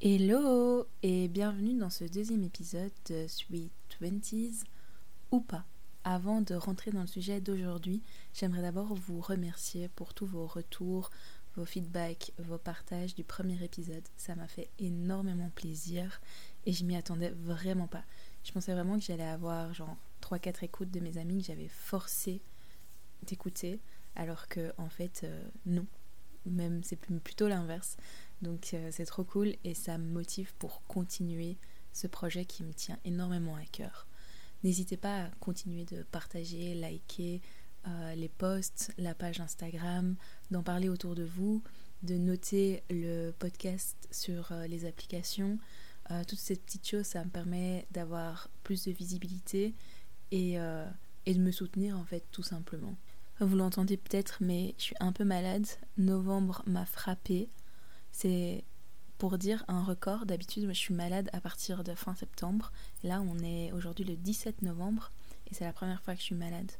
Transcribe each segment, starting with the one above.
Hello et bienvenue dans ce deuxième épisode de Sweet Twenties ou pas. Avant de rentrer dans le sujet d'aujourd'hui, j'aimerais d'abord vous remercier pour tous vos retours, vos feedbacks, vos partages du premier épisode. Ça m'a fait énormément plaisir et je m'y attendais vraiment pas. Je pensais vraiment que j'allais avoir genre 3-4 écoutes de mes amis que j'avais forcé d'écouter alors que en fait euh, non. Même c'est plutôt l'inverse. Donc euh, c'est trop cool et ça me motive pour continuer ce projet qui me tient énormément à cœur. N'hésitez pas à continuer de partager, liker euh, les posts, la page Instagram, d'en parler autour de vous, de noter le podcast sur euh, les applications. toutes ces petites choses, ça me permet d'avoir plus de visibilité et, et de me soutenir en fait tout simplement. Vous l'entendez peut-être, mais je suis un peu malade. Novembre m'a frappé. C'est pour dire un record. D'habitude, je suis malade à partir de fin septembre. Là, on est aujourd'hui le 17 novembre et c'est la première fois que je suis malade.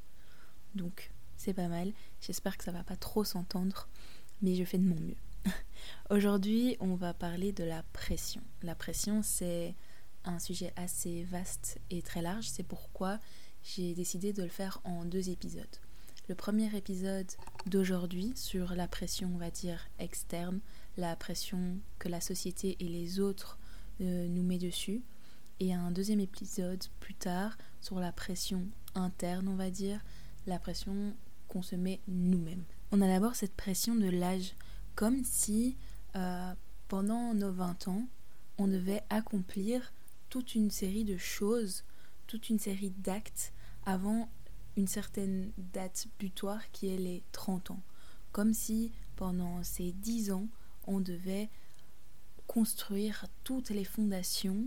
Donc, c'est pas mal. J'espère que ça va pas trop s'entendre, mais je fais de mon mieux. aujourd'hui, on va parler de la pression. La pression, c'est un sujet assez vaste et très large. C'est pourquoi j'ai décidé de le faire en deux épisodes. Le premier épisode d'aujourd'hui sur la pression, on va dire, externe, la pression que la société et les autres euh, nous met dessus. Et un deuxième épisode plus tard sur la pression interne, on va dire, la pression qu'on se met nous-mêmes. On a d'abord cette pression de l'âge, comme si euh, pendant nos 20 ans, on devait accomplir toute une série de choses, toute une série d'actes avant une certaine date butoir qui est les 30 ans. Comme si pendant ces 10 ans, on devait construire toutes les fondations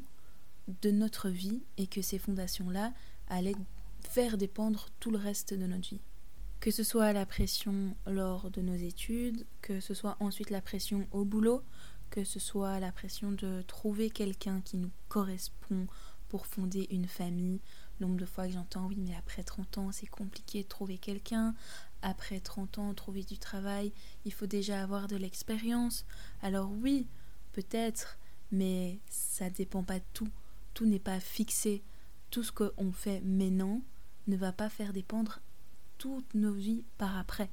de notre vie et que ces fondations-là allaient faire dépendre tout le reste de notre vie. Que ce soit la pression lors de nos études, que ce soit ensuite la pression au boulot, que ce soit la pression de trouver quelqu'un qui nous correspond pour fonder une famille. Nombre de fois que j'entends oui mais après 30 ans c'est compliqué de trouver quelqu'un, après 30 ans, trouver du travail, il faut déjà avoir de l'expérience. Alors oui, peut-être, mais ça dépend pas de tout. Tout n'est pas fixé. Tout ce qu'on fait maintenant ne va pas faire dépendre toutes nos vies par après.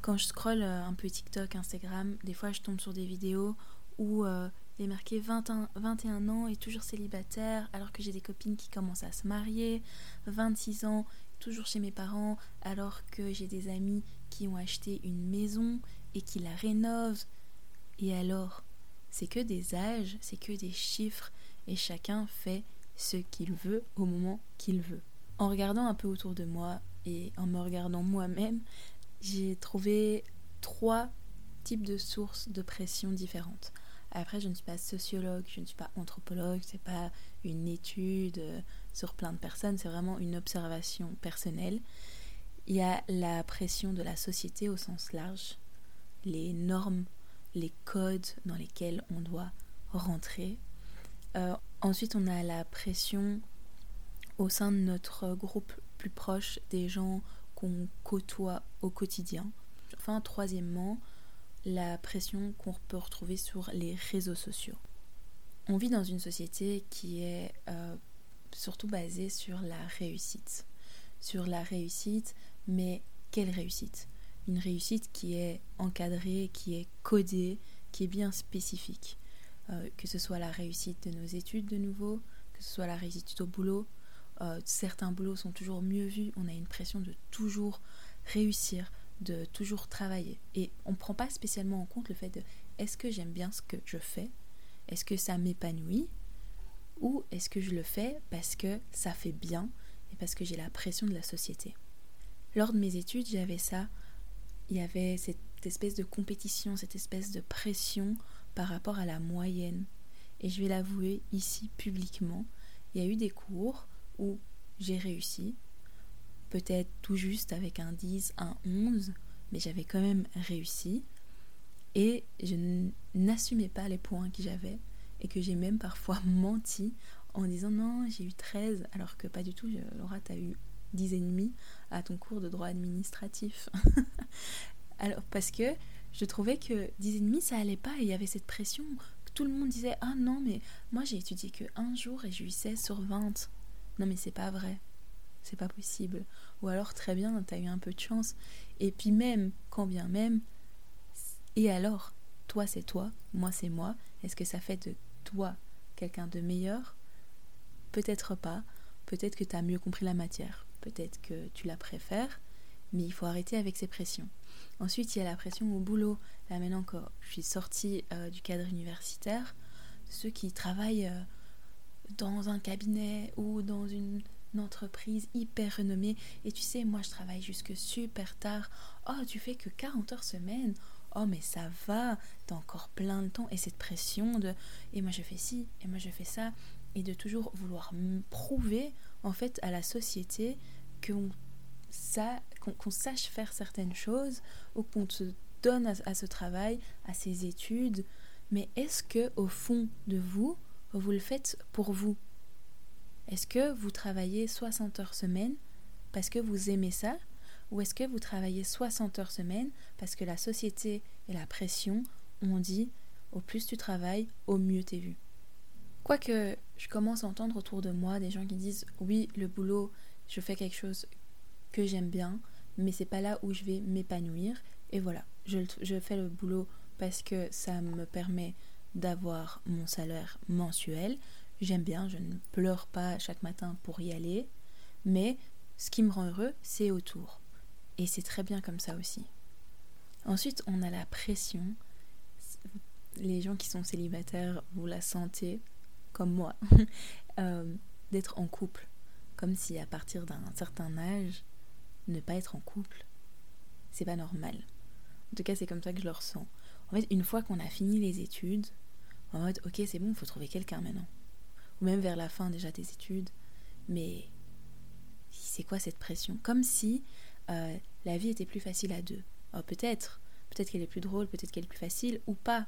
Quand je scrolle euh, un peu TikTok, Instagram, des fois je tombe sur des vidéos où euh, il est marqué 21, 21 ans et toujours célibataire alors que j'ai des copines qui commencent à se marier, 26 ans toujours chez mes parents alors que j'ai des amis qui ont acheté une maison et qui la rénovent. Et alors, c'est que des âges, c'est que des chiffres et chacun fait ce qu'il veut au moment qu'il veut. En regardant un peu autour de moi et en me regardant moi-même, j'ai trouvé trois types de sources de pression différentes. Après, je ne suis pas sociologue, je ne suis pas anthropologue, c'est pas une étude euh, sur plein de personnes, c'est vraiment une observation personnelle. Il y a la pression de la société au sens large, les normes, les codes dans lesquels on doit rentrer. Euh, ensuite, on a la pression au sein de notre groupe plus proche des gens qu'on côtoie au quotidien. Enfin, troisièmement, la pression qu'on peut retrouver sur les réseaux sociaux. On vit dans une société qui est euh, surtout basée sur la réussite. Sur la réussite, mais quelle réussite? Une réussite qui est encadrée, qui est codée, qui est bien spécifique. Euh, que ce soit la réussite de nos études de nouveau, que ce soit la réussite au boulot. Euh, certains boulots sont toujours mieux vus, on a une pression de toujours réussir, de toujours travailler. Et on ne prend pas spécialement en compte le fait de est-ce que j'aime bien ce que je fais? Est-ce que ça m'épanouit? Ou est-ce que je le fais parce que ça fait bien et parce que j'ai la pression de la société? Lors de mes études, j'avais ça. Il y avait cette espèce de compétition, cette espèce de pression par rapport à la moyenne. Et je vais l'avouer ici publiquement, il y a eu des cours où j'ai réussi, peut-être tout juste avec un 10, un 11, mais j'avais quand même réussi. Et je n'assumais pas les points que j'avais et que j'ai même parfois menti en disant non, j'ai eu 13, alors que pas du tout, Laura, t'as eu 10 et demi à ton cours de droit administratif. alors, parce que je trouvais que 10 et demi, ça allait pas et il y avait cette pression tout le monde disait Ah non, mais moi j'ai étudié que un jour et j'ai eu 16 sur 20. Non, mais c'est pas vrai. C'est pas possible. Ou alors, très bien, t'as eu un peu de chance. Et puis, même, quand bien même, et alors, toi c'est toi, moi c'est moi, est-ce que ça fait de quelqu'un de meilleur? Peut-être pas. Peut-être que tu as mieux compris la matière. Peut-être que tu la préfères. Mais il faut arrêter avec ces pressions. Ensuite, il y a la pression au boulot. Là maintenant encore, je suis sortie euh, du cadre universitaire. Ceux qui travaillent euh, dans un cabinet ou dans une, entreprise hyper renommée. Et tu sais, moi je travaille jusque super tard. Oh, tu fais que 40 heures semaine. Oh, mais ça va, t'as encore plein de temps. Et cette pression de. Et moi je fais ci, et moi je fais ça. Et de toujours vouloir prouver, en fait, à la société qu'on qu'on sache faire certaines choses ou qu'on se donne à, ce travail, à ces études. Mais est-ce que au fond de vous, vous le faites pour vous? Est-ce que vous travaillez 60 heures semaine parce que vous aimez ça? Ou est-ce que vous travaillez 60 heures semaine parce que la société et la pression ont dit au plus tu travailles, au mieux t'es vu Quoique je commence à entendre autour de moi des gens qui disent oui, le boulot, je fais quelque chose que j'aime bien, mais c'est pas là où je vais m'épanouir. Et voilà, je, je, fais le boulot parce que ça me permet d'avoir mon salaire mensuel. J'aime bien, je ne pleure pas chaque matin pour y aller, mais ce qui me rend heureux, c'est autour. Et c'est très bien comme ça aussi. Ensuite, on a la pression. Les gens qui sont célibataires, vous la sentez, comme moi, euh, d'être en couple. Comme si à partir d'un certain âge, ne pas être en couple, c'est pas normal. En tout cas, c'est comme ça que je le ressens. En fait, une fois qu'on a fini les études, en mode, ok, c'est bon, faut trouver quelqu'un maintenant. Ou même vers la fin déjà des études. Mais c'est quoi cette pression? Comme si euh, la vie était plus facile à deux. peut-être, peut-être qu'elle est plus drôle, peut-être qu'elle est plus facile, ou pas.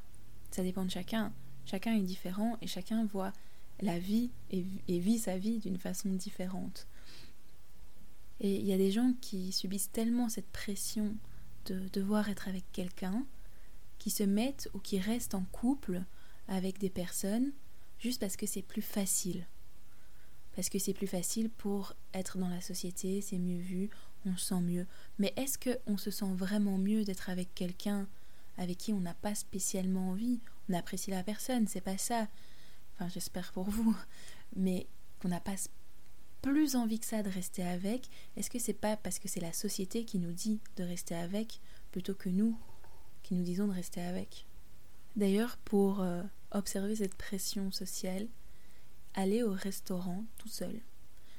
Ça dépend de chacun. Chacun est différent et chacun voit la vie et vit sa vie d'une façon différente. Et il y a des gens qui subissent tellement cette pression de devoir être avec quelqu'un, qui se mettent ou qui restent en couple avec des personnes juste parce que c'est plus facile. Parce que c'est plus facile pour être dans la société, c'est mieux vu, on se sent mieux. Mais est-ce qu'on se sent vraiment mieux d'être avec quelqu'un avec qui on n'a pas spécialement envie? On apprécie la personne, c'est pas ça. Enfin, j'espère pour vous. Mais qu'on n'a pas plus envie que ça de rester avec, est-ce que c'est pas parce que c'est la société qui nous dit de rester avec plutôt que nous qui nous disons de rester avec? D'ailleurs, pour euh, observer cette pression sociale, allez au restaurant tout seul.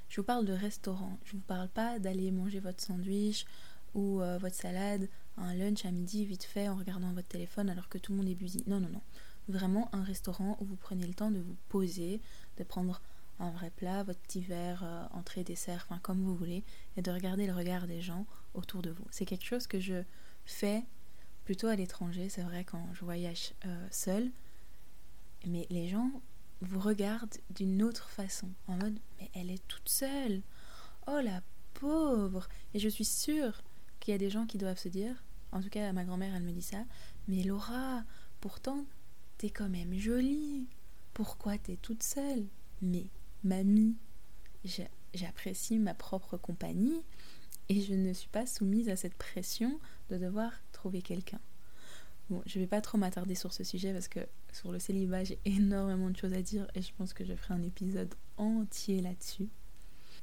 Je vous parle de restaurant, je vous parle pas d'aller manger votre sandwich ou euh, votre salade, un lunch à midi vite fait en regardant votre téléphone alors que tout le monde est busy. Non, non, non. Vraiment un restaurant où vous prenez le temps de vous poser, de prendre un vrai plat, votre petit verre, euh, entrée, dessert, enfin comme vous voulez, et de regarder le regard des gens autour de vous. C'est quelque chose que je fais plutôt à l'étranger, c'est vrai quand je voyage euh, seul, mais les gens vous regardent d'une autre façon, en mode mais elle est toute seule, oh la pauvre, et je suis sûre qu'il y a des gens qui doivent se dire, en tout cas ma grand-mère elle me dit ça, mais Laura, pourtant t'es quand même jolie, pourquoi t'es toute seule? Mais mamie. J'apprécie ma propre compagnie et je ne suis pas soumise à cette pression de devoir trouver quelqu'un. Bon, je vais pas trop m'attarder sur ce sujet parce que sur le célibat, j'ai énormément de choses à dire et je pense que je ferai un épisode entier là-dessus.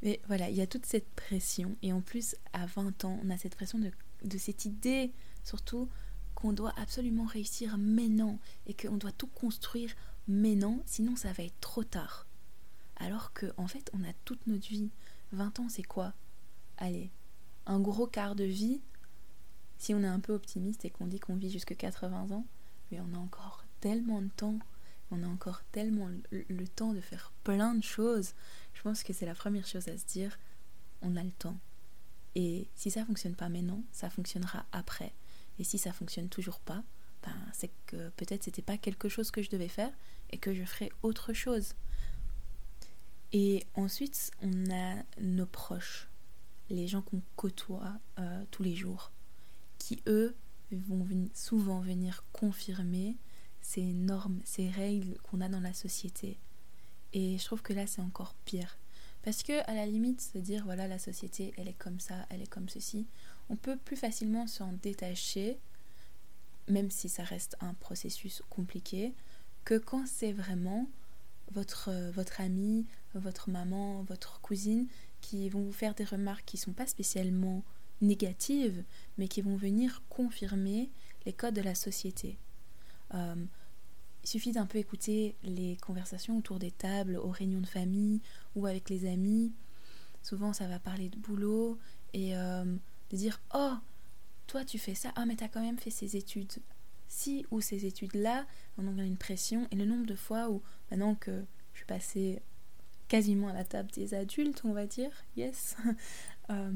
Mais voilà, il y a toute cette pression et en plus, à 20 ans, on a cette pression de, cette idée, surtout qu'on doit absolument réussir maintenant et qu'on doit tout construire maintenant, sinon ça va être trop tard. Alors que en fait, on a toute notre vie. 20 ans, c'est quoi? Allez, un gros quart de vie. Si on est un peu optimiste et qu'on dit qu'on vit jusque 80 ans, mais on a encore tellement de temps. On a encore tellement le, temps de faire plein de choses. Je pense que c'est la première chose à se dire. On a le temps. Et si ça fonctionne pas maintenant, ça fonctionnera après. Et si ça fonctionne toujours pas, ben c'est que peut-être c'était pas quelque chose que je devais faire et que je ferai autre chose. Et ensuite, on a nos proches, les gens qu'on côtoie euh, tous les jours, qui eux vont souvent venir confirmer ces normes, ces règles qu'on a dans la société. Et je trouve que là, c'est encore pire. Parce que, à la limite, se dire, voilà, la société, elle est comme ça, elle est comme ceci, on peut plus facilement s'en détacher, même si ça reste un processus compliqué, que quand c'est vraiment votre, votre ami, votre maman, votre cousine qui vont vous faire des remarques qui ne sont pas spécialement négatives, mais qui vont venir confirmer les codes de la société. Euh, il suffit d'un peu écouter les conversations autour des tables, aux réunions de famille ou avec les amis. Souvent, ça va parler de boulot et euh, de dire Oh, toi, tu fais ça. Ah, mais tu as quand même fait ces études. Si ou ces études-là, on a une pression. Et le nombre de fois où, maintenant que je suis passée quasiment à la table des adultes, on va dire, yes, euh,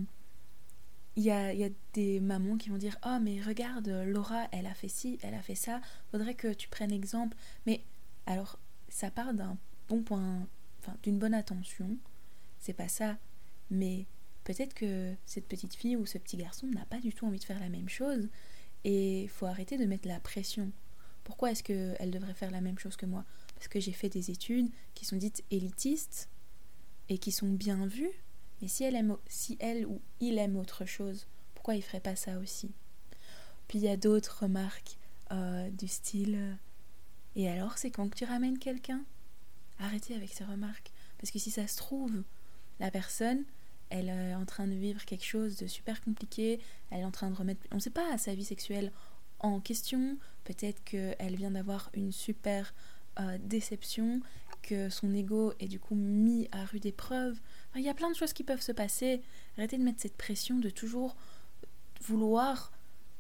il y a, des mamans qui vont dire Oh, mais regarde, Laura, elle a fait ci, elle a fait ça, faudrait que tu prennes exemple. Mais alors, ça part d'un bon point, enfin, d'une bonne attention, c'est pas ça. Mais peut-être que cette petite fille ou ce petit garçon n'a pas du tout envie de faire la même chose et faut arrêter de mettre la pression. Pourquoi est-ce qu'elle devrait faire la même chose que moi? Parce que j'ai fait des études qui sont dites élitistes et qui sont bien vues mais si elle, aime, si elle ou il aime autre chose, pourquoi il ferait pas ça aussi? Puis il y a d'autres remarques euh, du style euh, Et alors, c'est quand que tu ramènes quelqu'un? Arrêtez avec ces remarques. Parce que si ça se trouve, la personne, elle est en train de vivre quelque chose de super compliqué, elle est en train de remettre, on ne sait pas, sa vie sexuelle en question, peut-être qu'elle vient d'avoir une super euh, déception, que son ego est du coup mis à rude épreuve. il y a plein de choses qui peuvent se passer. Arrêtez de mettre cette pression de toujours vouloir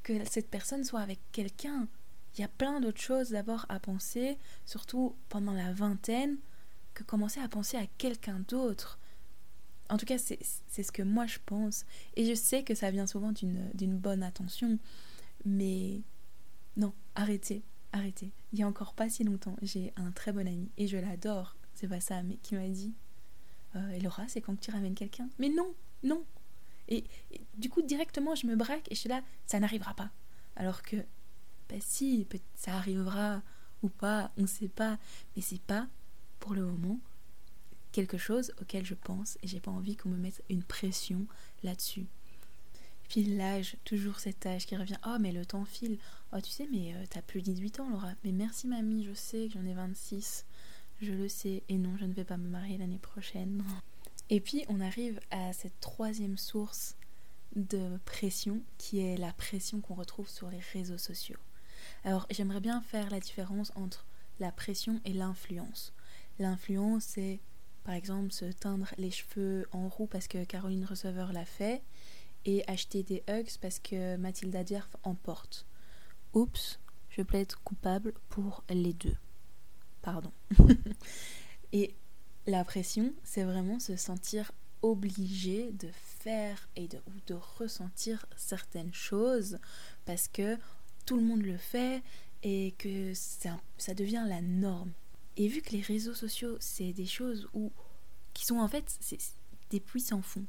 que cette personne soit avec quelqu'un. Il y a plein d'autres choses d'abord à penser, surtout pendant la vingtaine, que commencer à penser à quelqu'un d'autre. En tout cas, c'est ce que moi je pense. Et je sais que ça vient souvent d'une bonne attention. Mais non, arrêtez arrêtez. Il y a encore pas si longtemps, j'ai un très bon ami et je l'adore. C'est pas ça, mais qui m'a dit euh, Laura, c'est quand tu ramènes quelqu'un Mais non, non. Et, du coup, directement, je me braque et je suis là, ça n'arrivera pas. Alors que, bah si, ça arrivera ou pas, on ne sait pas. Mais c'est pas, pour le moment, quelque chose auquel je pense et j'ai pas envie qu'on me mette une pression là-dessus. Puis l'âge, toujours cet âge qui revient. Oh, mais le temps file. Oh, tu sais, mais euh, t'as plus de 18 ans, Laura. Mais merci, mamie, je sais que j'en ai 26. Je le sais. Et non, je ne vais pas me marier l'année prochaine. Et puis, on arrive à cette troisième source de pression, qui est la pression qu'on retrouve sur les réseaux sociaux. Alors, j'aimerais bien faire la différence entre la pression et l'influence. L'influence, c'est par exemple se teindre les cheveux en roux parce que Caroline Receveur l'a fait et acheter des hugs parce que Mathilda Dierf en porte. Oups, je plaide coupable pour les deux. Pardon. et la pression, c'est vraiment se sentir obligé de faire et de, ou de ressentir certaines choses parce que tout le monde le fait et que ça, ça devient la norme. Et vu que les réseaux sociaux, c'est des choses où, qui sont en fait des puits sans fond.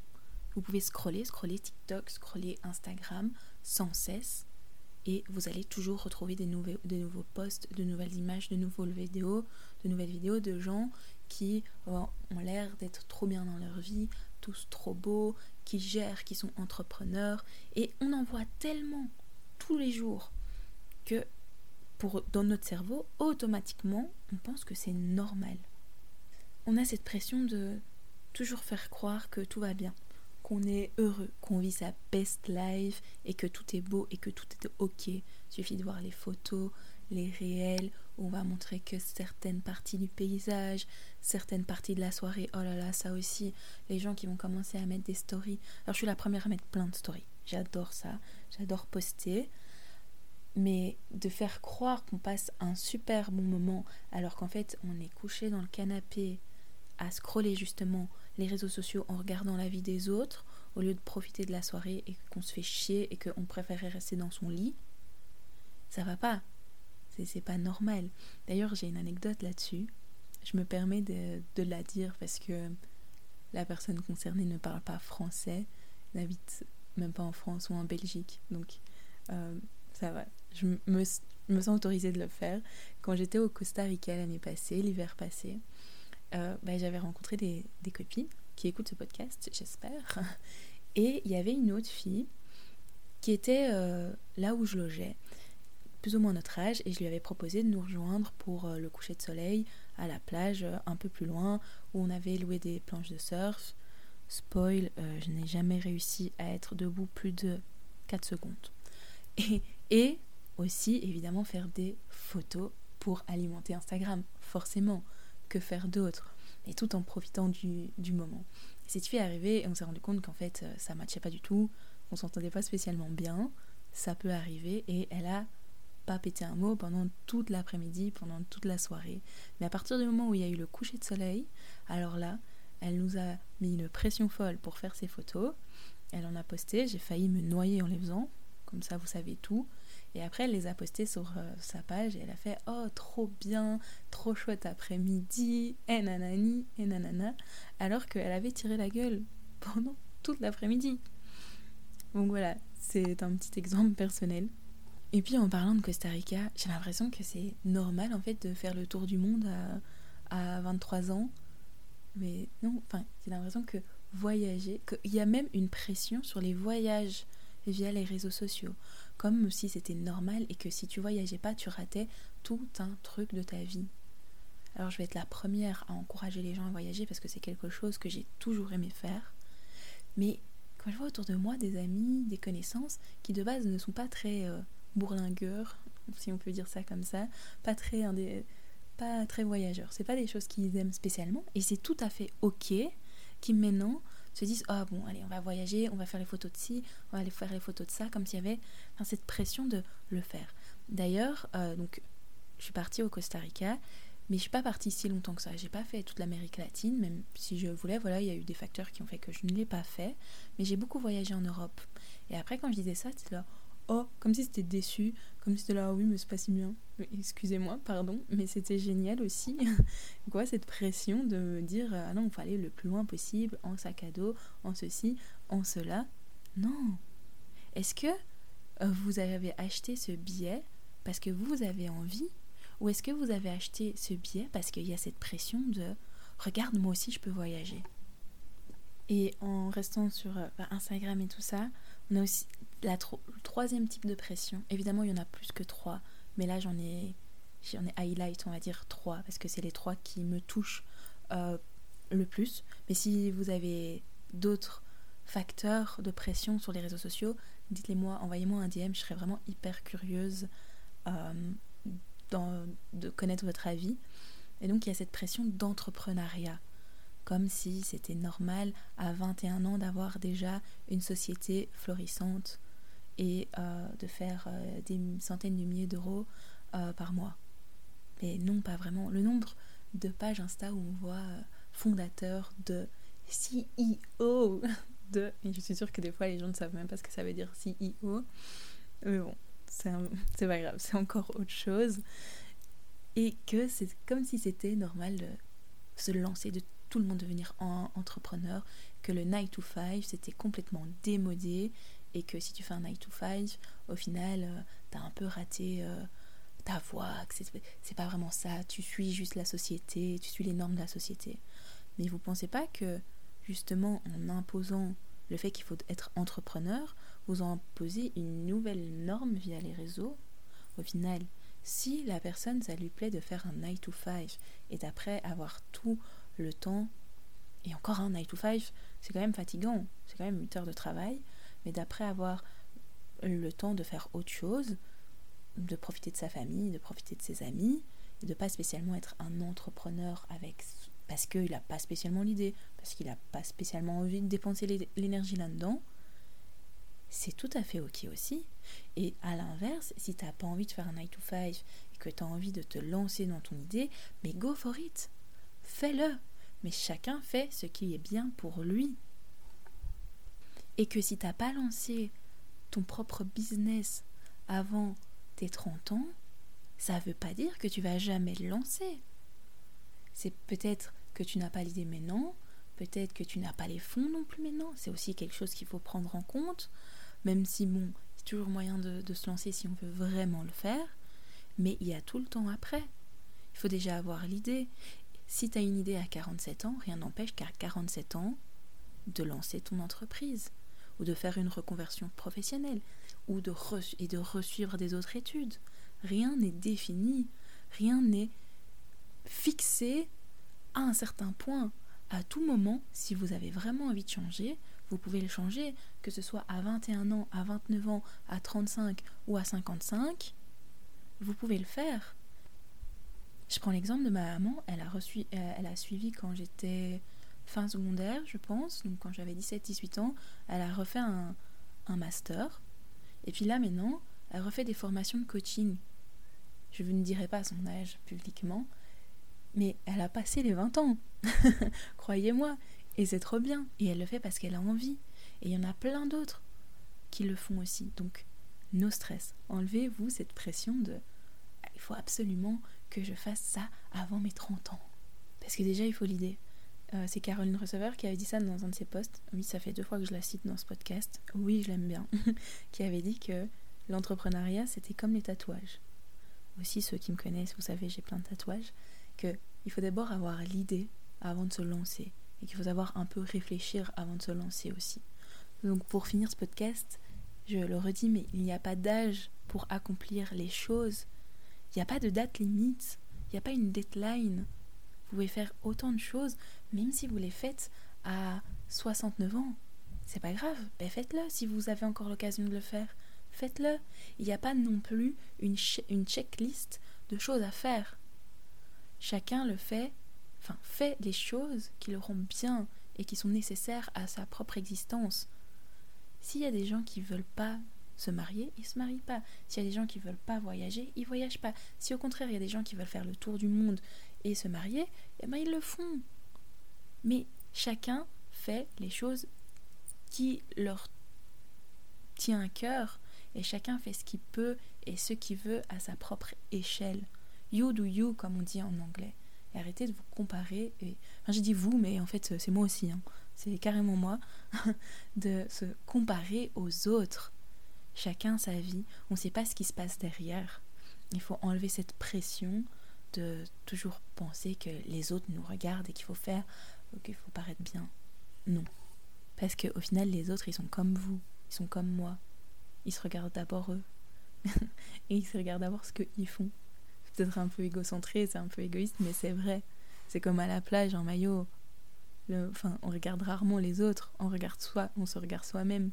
Vous pouvez scroller, scroller TikTok, scroller Instagram sans cesse et vous allez toujours retrouver des, nouveaux, posts, de nouvelles images, de nouvelles vidéos, de nouvelles vidéos de gens qui ont l'air d'être trop bien dans leur vie, tous trop beaux, qui gèrent, qui sont entrepreneurs et on en voit tellement tous les jours que dans notre cerveau, automatiquement, on pense que c'est normal. On a cette pression de toujours faire croire que tout va bien qu'on est heureux, qu'on vit sa best life et que tout est beau et que tout est ok. Il suffit de voir les photos, les réels, on va montrer que certaines parties du paysage, certaines parties de la soirée, oh là là, ça aussi, les gens qui vont commencer à mettre des stories. Alors je suis la première à mettre plein de stories. J'adore ça, j'adore poster. Mais de faire croire qu'on passe un super bon moment alors qu'en fait on est couché dans le canapé à scroller justement les réseaux sociaux en regardant la vie des autres au lieu de profiter de la soirée et qu'on se fait chier et qu'on préférait rester dans son lit, ça va pas. C'est pas normal. D'ailleurs, j'ai une anecdote là-dessus. Je me permets de, la dire parce que la personne concernée ne parle pas français, n'habite même pas en France ou en Belgique. Donc, euh, ça va. Je me, me sens autorisée de le faire. Quand j'étais au Costa Rica l'année passée, l'hiver passé, euh, bah, j'avais rencontré des, des, copines qui écoutent ce podcast, j'espère. Et il y avait une autre fille qui était euh, là où je logeais, plus ou moins notre âge, et je lui avais proposé de nous rejoindre pour euh, le coucher de soleil à la plage, un peu plus loin, où on avait loué des planches de surf. Spoil, je n'ai jamais réussi à être debout plus de 4 secondes. Et, et aussi, évidemment, faire des photos pour alimenter Instagram, forcément que faire d'autre, et tout en profitant du, du moment. Et cette fille est arrivée et on s'est rendu compte qu'en fait euh, ça matchait pas du tout, on s'entendait pas spécialement bien, ça peut arriver, et elle a pas pété un mot pendant toute l'après-midi, pendant toute la soirée. Mais à partir du moment où il y a eu le coucher de soleil, alors là, elle nous a mis une pression folle pour faire ses photos. Elle en a posté, j'ai failli me noyer en les faisant, comme ça vous savez tout. Et après, elle les a postés sur euh, sa page et elle a fait Oh, trop bien, trop chouette après-midi, et nanani, et nanana, alors qu'elle avait tiré la gueule pendant toute l'après-midi. Donc voilà, c'est un petit exemple personnel. Et puis en parlant de Costa Rica, j'ai l'impression que c'est normal en fait de faire le tour du monde à, à 23 ans. Mais non, enfin, j'ai l'impression que voyager, qu'il y a même une pression sur les voyages via les réseaux sociaux comme si c'était normal et que si tu voyageais pas, tu ratais tout un truc de ta vie. Alors je vais être la première à encourager les gens à voyager parce que c'est quelque chose que j'ai toujours aimé faire. Mais quand je vois autour de moi des amis, des connaissances qui de base ne sont pas très euh, bourlingueurs, si on peut dire ça comme ça, pas très, pas très voyageurs. C'est pas des choses qu'ils aiment spécialement et c'est tout à fait ok qui maintenant se disent ah bon allez on va voyager on va faire les photos de ci on va aller faire les photos de ça comme s'il y avait cette pression de le faire. D'ailleurs euh, donc je suis partie au Costa Rica mais je suis pas partie si longtemps que ça. J'ai pas fait toute l'Amérique latine même si je voulais voilà il y a eu des facteurs qui ont fait que je ne l'ai pas fait mais j'ai beaucoup voyagé en Europe. Et après quand je disais ça c'était là oh, comme si c'était déçu, comme si c'était là, oui, mais c'est pas si bien. Excusez-moi, pardon, mais c'était génial aussi. Quoi, cette pression de me dire, ah non, il fallait le plus loin possible, en sac à dos, en ceci, en cela. Non. Est-ce que euh, vous avez acheté ce billet parce que vous avez envie? Ou est-ce que vous avez acheté ce billet parce qu'il y a cette pression de regarde moi aussi je peux voyager? Et en restant sur euh, Instagram et tout ça on a aussi la le troisième type de pression, évidemment il y en a plus que trois, mais là j'en ai, j'en ai highlight, on va dire trois, parce que c'est les trois qui me touchent euh, le plus. Mais si vous avez d'autres facteurs de pression sur les réseaux sociaux, dites-les moi, envoyez-moi un DM, je serais vraiment hyper curieuse euh, de connaître votre avis. Et donc il y a cette pression d'entrepreneuriat comme si c'était normal à 21 ans d'avoir déjà une société florissante et euh, de faire euh, des centaines de milliers d'euros euh, par mois. Mais non, pas vraiment. Le nombre de pages Insta où on voit fondateur de CEO de... Et je suis sûre que des fois les gens ne savent même pas ce que ça veut dire CEO. Mais bon, c'est pas grave, c'est encore autre chose. Et que c'est comme si c'était normal de se lancer, de tout le monde devenir entrepreneur, que le 9 to 5 c'était complètement démodé et que si tu fais un 9 to 5, au final, euh, t'as un peu raté euh, ta voix, c'est pas vraiment ça, tu suis juste la société, tu suis les normes de la société. Mais vous pensez pas que justement en imposant le fait qu'il faut être entrepreneur, vous imposez une nouvelle norme via les réseaux? Au final, si la personne, ça lui plaît de faire un 9 to 5 et d'après avoir tout le temps. Et encore un 9 to 5, c'est quand même fatigant. C'est quand même 8 heures de travail. Mais d'après avoir le temps de faire autre chose, de profiter de sa famille, de profiter de ses amis, et de pas spécialement être un entrepreneur avec parce qu'il n'a pas spécialement l'idée, parce qu'il n'a pas spécialement envie de dépenser l'énergie là-dedans, c'est tout à fait ok aussi. Et à l'inverse, si tu n'as pas envie de faire un 9 to 5 et que tu as envie de te lancer dans ton idée, mais go for it. Fais-le mais chacun fait ce qui est bien pour lui. Et que si t'as pas lancé ton propre business avant tes 30 ans, ça veut pas dire que tu vas jamais le lancer. C'est peut-être que tu n'as pas l'idée maintenant, peut-être que tu n'as pas les fonds non plus maintenant, c'est aussi quelque chose qu'il faut prendre en compte, même si bon, c'est toujours moyen de, de se lancer si on veut vraiment le faire. Mais il y a tout le temps après. Il faut déjà avoir l'idée. Si tu as une idée à 47 ans, rien n'empêche qu'à 47 ans, de lancer ton entreprise, ou de faire une reconversion professionnelle, ou de et de des autres études. Rien n'est défini, rien n'est fixé à un certain point. À tout moment, si vous avez vraiment envie de changer, vous pouvez le changer, que ce soit à 21 ans, à 29 ans, à 35 ou à 55, vous pouvez le faire. Je prends l'exemple de ma maman, elle a, reçu, euh, elle a suivi quand j'étais fin secondaire, je pense, donc quand j'avais 17-18 ans, elle a refait un, master. Et puis là maintenant, elle refait des formations de coaching. Je ne dirai pas son âge publiquement, mais elle a passé les 20 ans. Croyez-moi. Et c'est trop bien. Et elle le fait parce qu'elle a envie. Et il y en a plein d'autres qui le font aussi. Donc, no stress. Enlevez-vous cette pression de il faut absolument que je fasse ça avant mes 30 ans. Parce que déjà, il faut l'idée. Euh, c'est Caroline Receveur qui avait dit ça dans un de ses posts. Oui, ça fait deux fois que je la cite dans ce podcast. Oui, je l'aime bien. qui avait dit que l'entrepreneuriat, c'était comme les tatouages. Aussi, ceux qui me connaissent, vous savez, j'ai plein de tatouages. Que il faut d'abord avoir l'idée avant de se lancer et qu'il faut savoir un peu réfléchir avant de se lancer aussi. Donc pour finir ce podcast, je le redis, mais il n'y a pas d'âge pour accomplir les choses. Il n'y a pas de date limite, il n'y a pas une deadline. Vous pouvez faire autant de choses, même si vous les faites à 69 ans. C'est pas grave, ben faites-le si vous avez encore l'occasion de le faire. Faites-le. Il n'y a pas non plus une, une checklist de choses à faire. Chacun le fait enfin, fait les choses qui le rendent bien et qui sont nécessaires à sa propre existence. S'il y a des gens qui veulent pas se marier, ils se marient pas. S'il y a des gens qui veulent pas voyager, ils voyagent pas. Si au contraire il y a des gens qui veulent faire le tour du monde et se marier, eh ben ils le font. Mais chacun fait les choses qui leur tient à cœur et chacun fait ce qu'il peut et ce qu'il veut à sa propre échelle. You do you comme on dit en anglais arrêtez de vous comparer. Et... Enfin, j'ai dit vous, mais en fait, c'est moi aussi. Hein. C'est carrément moi de se comparer aux autres. Chacun sa vie. On ne sait pas ce qui se passe derrière. Il faut enlever cette pression de toujours penser que les autres nous regardent et qu'il faut faire, qu'il faut paraître bien. Non. Parce qu'au final, les autres, ils sont comme vous. Ils sont comme moi. Ils se regardent d'abord eux. et ils se regardent d'abord ce qu'ils font peut-être un peu égocentré, c'est un peu égoïste, mais c'est vrai. C'est comme à la plage en maillot. enfin, on regarde rarement les autres, on regarde soi, on se regarde soi-même.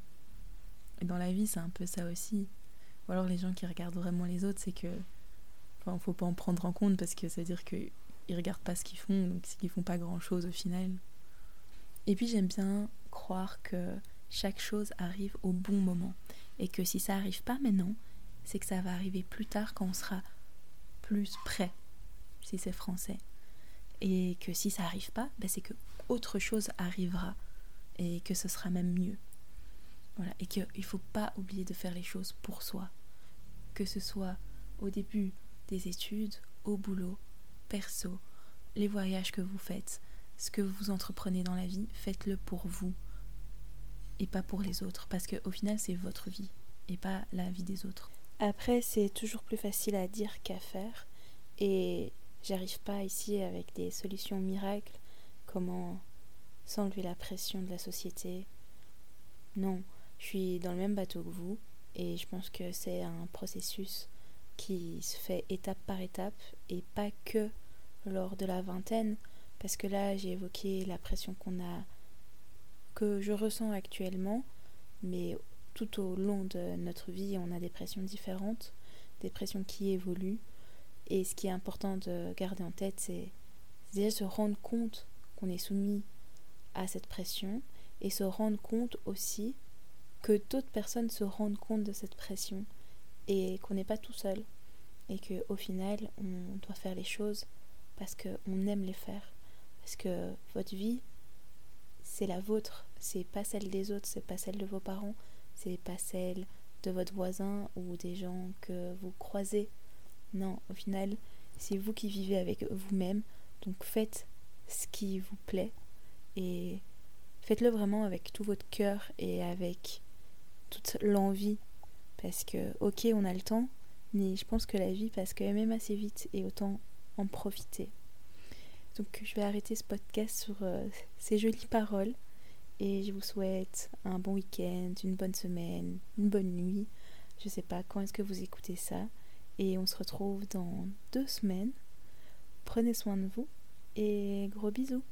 Et dans la vie, c'est un peu ça aussi. Ou alors les gens qui regardent vraiment les autres, c'est que, enfin, faut pas en prendre en compte parce que ça veut dire qu'ils regardent pas ce qu'ils font, donc qu'ils font pas grand-chose au final. Et puis j'aime bien croire que chaque chose arrive au bon moment et que si ça arrive pas maintenant, c'est que ça va arriver plus tard quand on sera plus près, si c'est français. Et que si ça arrive pas, ben c'est que autre chose arrivera et que ce sera même mieux. Voilà, et qu'il ne faut pas oublier de faire les choses pour soi. Que ce soit au début des études, au boulot, perso, les voyages que vous faites, ce que vous entreprenez dans la vie, faites-le pour vous et pas pour les autres. Parce qu'au final, c'est votre vie et pas la vie des autres. Après, c'est toujours plus facile à dire qu'à faire. Et j'arrive pas ici avec des solutions miracles, comment s'enlever la pression de la société? Non, je suis dans le même bateau que vous et je pense que c'est un processus qui se fait étape par étape et pas que lors de la vingtaine. Parce que là j'ai évoqué la pression qu'on a que je ressens actuellement. Mais tout au long de notre vie, on a des pressions différentes, des pressions qui évoluent. Et ce qui est important de garder en tête, c'est déjà se rendre compte qu'on est soumis à cette pression et se rendre compte aussi que d'autres personnes se rendent compte de cette pression et qu'on n'est pas tout seul et qu'au final on doit faire les choses parce qu'on aime les faire parce que votre vie c'est la vôtre c'est pas celle des autres c'est pas celle de vos parents c'est pas celle de votre voisin ou des gens que vous croisez. Non, au final, c'est vous qui vivez avec vous-même. Donc faites ce qui vous plaît et faites-le vraiment avec tout votre cœur et avec toute l'envie. Parce que, ok, on a le temps, Mais je pense que la vie passe quand même assez vite et autant en profiter. Donc je vais arrêter ce podcast sur euh, ces jolies paroles et je vous souhaite un bon week-end, une bonne semaine, une bonne nuit. Je sais pas quand est-ce que vous écoutez ça et on se retrouve dans deux semaines. Prenez soin de vous et gros bisous.